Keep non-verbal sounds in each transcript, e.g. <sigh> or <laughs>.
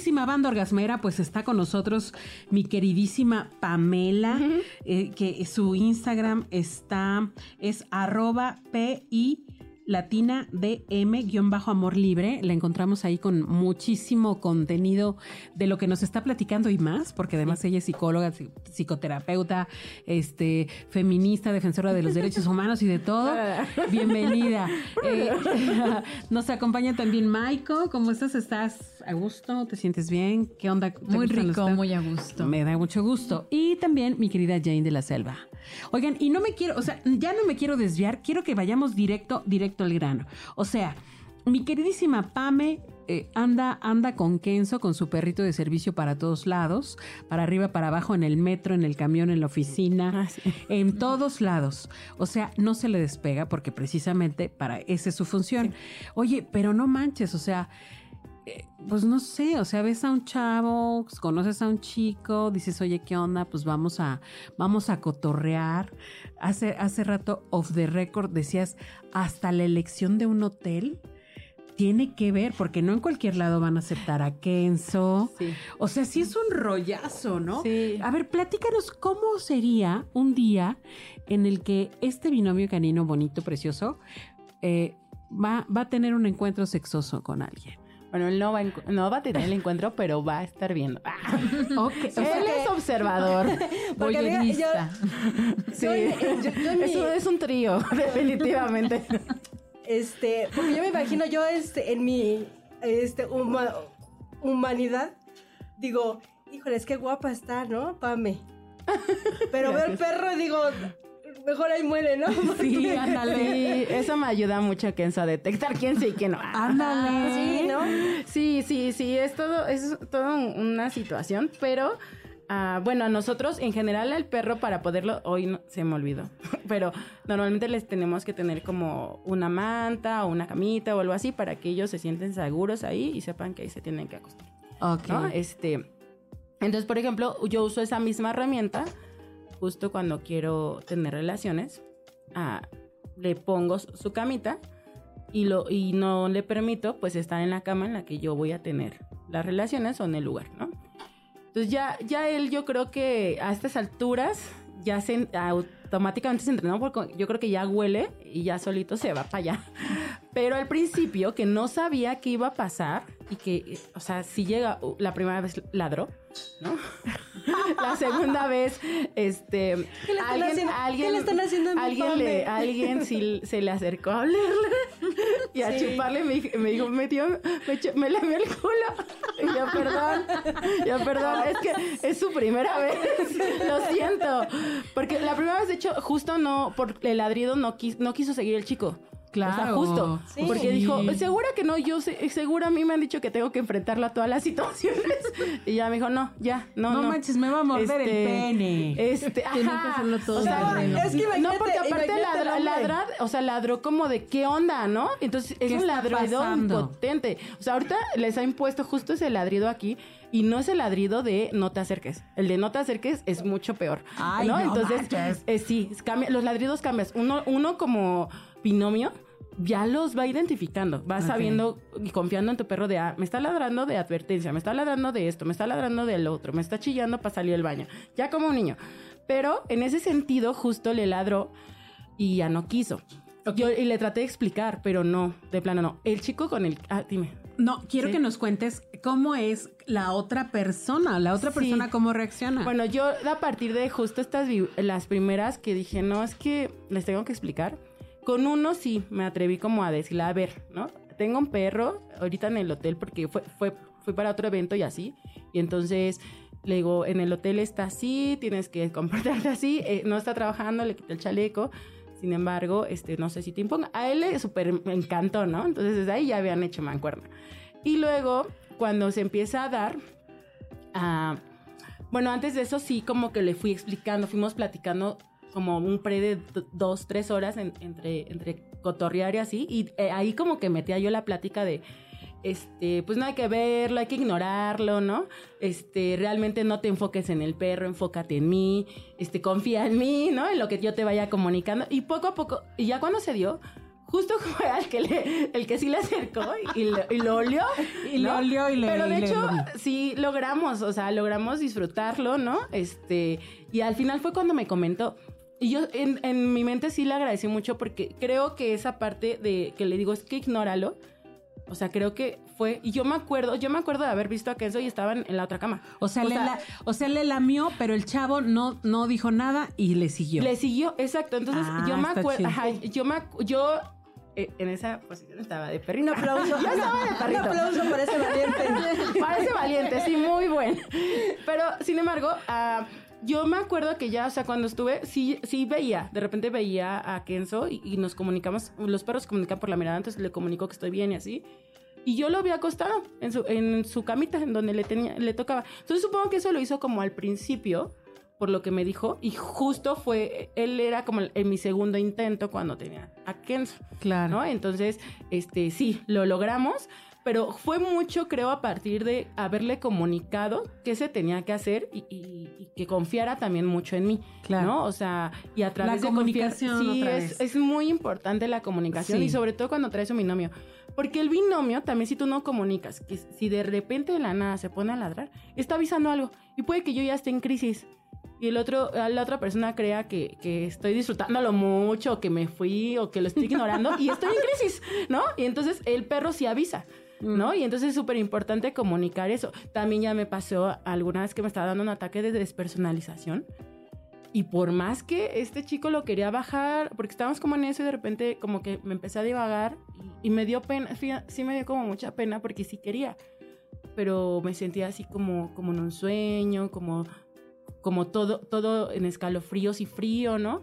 Queridísima banda orgasmera, pues está con nosotros mi queridísima Pamela, eh, que su Instagram está, es arroba PI latina DM-amor libre. La encontramos ahí con muchísimo contenido de lo que nos está platicando y más, porque además ella es psicóloga, psicoterapeuta, este, feminista, defensora de los derechos <laughs> humanos y de todo. Bienvenida. <laughs> Eh, <laughs> nos acompaña también Maiko. ¿Cómo estás? ¿Estás a gusto? ¿Te sientes bien? ¿Qué onda? Muy rico, muy a gusto. Me da mucho gusto. Y también mi querida Jane de la Selva. Oigan, y no me quiero, o sea, ya no me quiero desviar, quiero que vayamos directo, directo al grano. O sea, mi queridísima Pame eh, anda, anda con Kenzo, con su perrito de servicio para todos lados, para arriba, para abajo, en el metro, en el camión, en la oficina, Ah, en todos lados. O sea, no se le despega porque precisamente para esa es su función. Oye, pero no manches, o sea, pues no sé, o sea, ves a un chavo, conoces a un chico, dices, oye, ¿qué onda? Pues vamos a, vamos a cotorrear. Hace, hace rato, off the record, decías, hasta la elección de un hotel tiene que ver, porque no en cualquier lado van a aceptar a Kenzo. Sí. O sea, sí es un rollazo, ¿no? Sí. A ver, platícanos cómo sería un día en el que este binomio canino bonito, precioso, eh, va, va a tener un encuentro sexoso con alguien. Bueno, él no va, a encu- no va a tener el encuentro, pero va a estar viendo. <laughs> Ah, él es observador. <laughs> Voyerista. Sí, yo en- yo- yo en es, mi- un, es un trío, <laughs> definitivamente. Este, porque yo me imagino yo este, en mi este, huma- humanidad, digo, híjoles, qué guapa está, ¿no? Pame. Pero veo el perro y digo, mejor ahí muere, ¿no? <laughs> sí, ándale. Sí, eso me ayuda mucho, Kenzo, a detectar quién sí y quién no. <laughs> Ándale. Sí, ¿no? Sí, sí, sí, es todo, es toda una situación, pero ah, bueno, a nosotros en general al perro para poderlo, hoy no, se me olvidó, <laughs> pero normalmente les tenemos que tener como una manta o una camita o algo así para que ellos se sienten seguros ahí y sepan que ahí se tienen que acostar. Ok. ¿no? Este, entonces, por ejemplo, yo uso esa misma herramienta justo cuando quiero tener relaciones. ah, le pongo su camita y, lo, y no le permito pues estar en la cama en la que yo voy a tener las relaciones o en el lugar, ¿no? Entonces ya, ya él yo creo que a estas alturas ya se automáticamente se entrenó porque yo creo que ya huele y ya solito se va para allá. <laughs> Pero al principio que no sabía qué iba a pasar y que, o sea, si llega uh, la primera vez ladró, ¿no? <laughs> <laughs> la segunda vez, este, ¿Qué le están haciendo? ¿Qué le están haciendo a mi alguien le, alguien sí se le acercó a olerle <laughs> y a Sí. chuparle me, dijo- me dijo, me dio, me, me el culo. Y yo, perdón, yo, perdón, es que es su primera vez, <laughs> lo siento. Porque la primera vez, de hecho, justo no, por el ladrido no, quis- no quiso seguir el chico. Claro. O sea, justo. Sí. Porque Sí. dijo, segura que no, yo sé, segura a mí me han dicho que tengo que enfrentarlo a todas las situaciones. <laughs> Y ya me dijo, no, ya, no, No no. manches, me va a morder el pene. Este, Tienen que ajá. hacerlo todo O sea, terreno. Es que no, porque aparte ladra, hombre. ladra, o sea, ladró como de qué onda, ¿no? Entonces es ¿Qué un pasando? potente. O sea, ahorita les ha impuesto justo ese ladrido aquí y no es el ladrido de no te acerques. El de no te acerques es mucho peor. Ay, ¿no? no Entonces, eh, sí, cambia- los ladridos cambias. Uno, uno como binomio ya los va identificando, va sabiendo y confiando en tu perro de, ah, me está ladrando de advertencia, me está ladrando de esto, me está ladrando del otro, me está chillando para salir del baño, ya como un niño. Pero en ese sentido, justo le ladró y ya no quiso. Yo, y le traté de explicar, pero no, de plano no. El chico con el... Ah, dime. No, quiero Sí. que nos cuentes cómo es la otra persona, la otra Sí. persona cómo reacciona. Bueno, yo a partir de justo estas, las primeras que dije, no, es que les tengo que explicar. Con uno sí me atreví como a decirle, a ver, ¿no? Tengo un perro ahorita en el hotel porque fue, fue, fui para otro evento y así. Y entonces le digo, en el hotel está así, tienes que <laughs> comportarte así, eh, no está trabajando, le quité el chaleco. Sin embargo, este, no sé si te imponga. A él le súper encantó, ¿no? Entonces desde ahí ya habían hecho mancuerna. Y luego, cuando se empieza a dar, ah, Bueno, antes de eso sí, como que le fui explicando, fuimos platicando como un pre de dos, tres horas en- entre, entre cotorrear y así. Y eh, ahí como que metía yo la plática de, este, pues no hay que verlo, hay que ignorarlo, ¿no? Este, realmente no te enfoques en el perro, enfócate en mí, este, confía en mí, ¿no? En lo que yo te vaya comunicando. Y poco a poco, y ya cuando se dio, justo <laughs> fue al que le, el que sí le acercó y, lo, y lo olió. Y lo ¿no? olió y le- Pero de y le- hecho, sí logramos, o sea, logramos disfrutarlo, ¿no? Este, y al final fue cuando me comentó. Y yo en, en mi mente sí le agradecí mucho porque creo que esa parte de que le digo es que ignóralo. O sea, creo que fue. Y yo me acuerdo, yo me acuerdo de haber visto a Kenzo y estaban en la otra cama. O sea, le la- o sea, le lamió, pero el chavo no, no dijo nada y le siguió. Le siguió, exacto. Entonces Ah, yo me acuerdo, ajá, yo me acu- yo eh, en esa posición estaba de perrito. Un <laughs> aplauso. Yo estaba de Un perrito. aplauso para ese valiente. <laughs> Parece valiente, sí, muy bueno. Pero, sin embargo, ah, yo me acuerdo que ya, o sea, cuando estuve, sí, sí veía, de repente veía a Kenzo y, y nos comunicamos, los perros se comunican por la mirada, entonces le comunico que estoy bien y así. Y yo lo había acostado en su, en su camita, en donde le, tenía, le tocaba. Entonces supongo que eso lo hizo como al principio, por lo que me dijo, y justo fue, él era como en mi segundo intento cuando tenía a Kenzo. Claro. ¿no? Entonces, este, sí, lo logramos, pero fue mucho, creo, a partir de haberle comunicado qué se tenía que hacer y, y- y que confiara también mucho en mí, Claro. ¿no? O sea, y a través La de confiar, comunicación sí, otra es, vez. es muy importante la comunicación Sí. y sobre todo cuando traes un binomio. Porque el binomio, también si tú no comunicas, que si de repente de la nada se pone a ladrar, está avisando algo. Y puede que yo ya esté en crisis. Y el otro, la otra persona crea que, que estoy disfrutándolo mucho, o que me fui, o que lo estoy ignorando, y estoy en crisis, ¿no? Y entonces el perro sí avisa, ¿no? Y entonces es súper importante comunicar eso. También ya me pasó alguna vez que me estaba dando un ataque de despersonalización. Y por más que este chico lo quería bajar, porque estábamos como en eso y de repente como que me empecé a divagar y, y me dio pena, sí me dio como mucha pena porque sí quería, pero me sentía así como, como en un sueño, como, como todo, todo en escalofríos y frío, ¿no?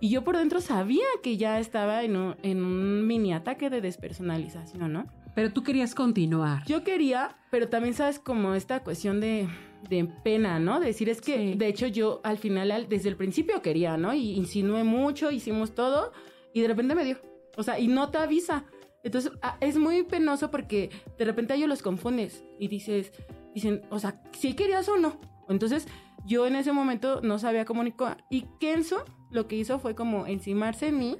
Y yo por dentro sabía que ya estaba en un, en un mini ataque de despersonalización, ¿no? Pero tú querías continuar. Yo quería, pero también sabes como esta cuestión de, de pena, ¿no? Decir es que, Sí. de hecho, yo al final, al- desde el principio quería, ¿no? Y insinué mucho, hicimos todo, y de repente me dio. O sea, y no te avisa. Entonces, ah, es muy penoso porque de repente a ellos los confundes y dices, dicen, o sea, si querías o no. Entonces, yo en ese momento no sabía comunicar. Y Kenzo lo que hizo fue como encimarse en mí,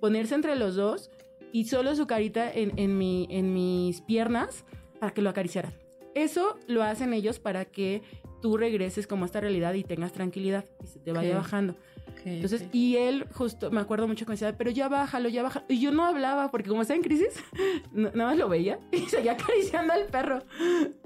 ponerse entre los dos y solo su carita en, en, mi, en mis piernas para que lo acariciaran. Eso lo hacen ellos para que tú regreses como a esta realidad y tengas tranquilidad y se te vaya Ok. bajando. Ok, Entonces, ok. y él justo, me acuerdo mucho que me decía, pero ya bájalo, ya bájalo. Y yo no hablaba porque como estaba en crisis, <laughs> no- nada más lo veía <laughs> y seguía acariciando al perro.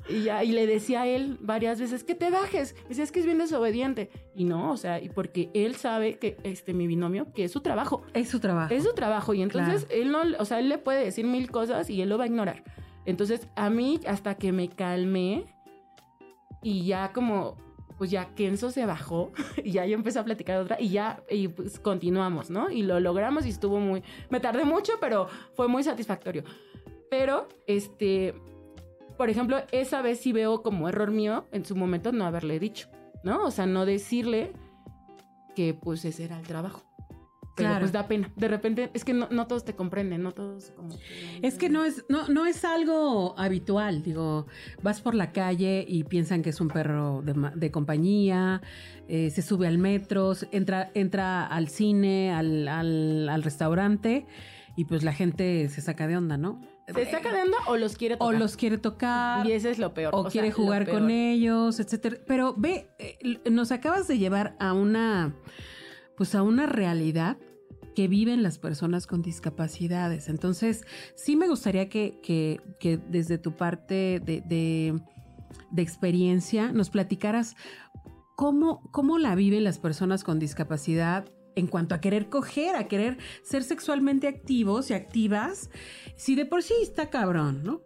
Y ya, y le decía a él varias veces, que te bajes. Me decía, es que es bien desobediente. Y no, o sea, y porque él sabe que, este, mi binomio, que es su trabajo. es su trabajo. Es su trabajo y entonces Claro. él no, o sea, él le puede decir mil cosas y él lo va a ignorar. Entonces, a mí, hasta que me calmé y ya como, pues ya Kenzo se bajó <laughs> y ya yo empecé a platicar otra y ya, y pues continuamos, ¿no? Y lo logramos y estuvo muy, me tardé mucho, pero fue muy satisfactorio. Pero, este, por ejemplo, esa vez sí veo como error mío en su momento no haberle dicho, ¿no? O sea, no decirle que pues ese era el trabajo. Pero Claro. pues da pena. De repente, es que no, no todos te comprenden, no todos como... Es que no es, no, no es algo habitual, digo, vas por la calle y piensan que es un perro de, de compañía, eh, se sube al metro, entra, entra al cine, al, al, al restaurante y pues la gente se saca de onda, ¿no? ¿Se está cadendo o los quiere O tocar? los quiere tocar, Y ese es lo peor. o, quiere jugar con ellos, etcétera. Pero ve, eh, nos acabas de llevar a una, pues a una realidad viven las personas con discapacidades. Entonces, sí me gustaría que, que- desde tu parte de, de- de experiencia nos platicaras cómo, cómo la viven las personas con discapacidad en cuanto a querer coger, a querer ser sexualmente activos y activas, si de por sí está cabrón, ¿no?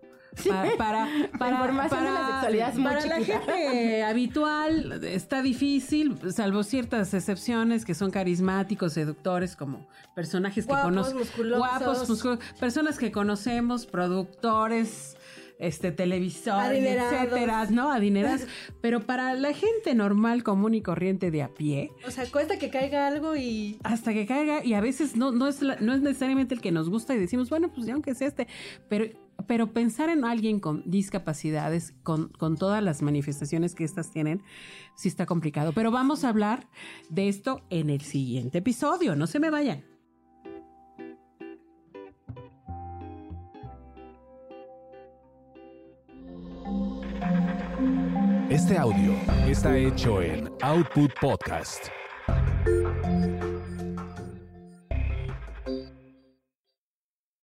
Para, para, para, información de la sexualidad es muy para la gente habitual está difícil, salvo ciertas excepciones que son carismáticos, seductores, como personajes que conocemos. Guapos, musculosos, personas que conocemos, productores, este televisor, etcétera, ¿no? Adineras. Pero para la gente normal, común y corriente de a pie, O sea, cuesta que caiga algo y... hasta que caiga, y a veces no, no, es, la- no es necesariamente el que nos gusta y decimos, bueno, pues ya aunque sea este, pero, pero pensar en alguien con discapacidades, con, con todas las manifestaciones que estas tienen, sí está complicado. Pero vamos a hablar de esto en el siguiente episodio, no se me vayan. Este audio está hecho en Output Podcast.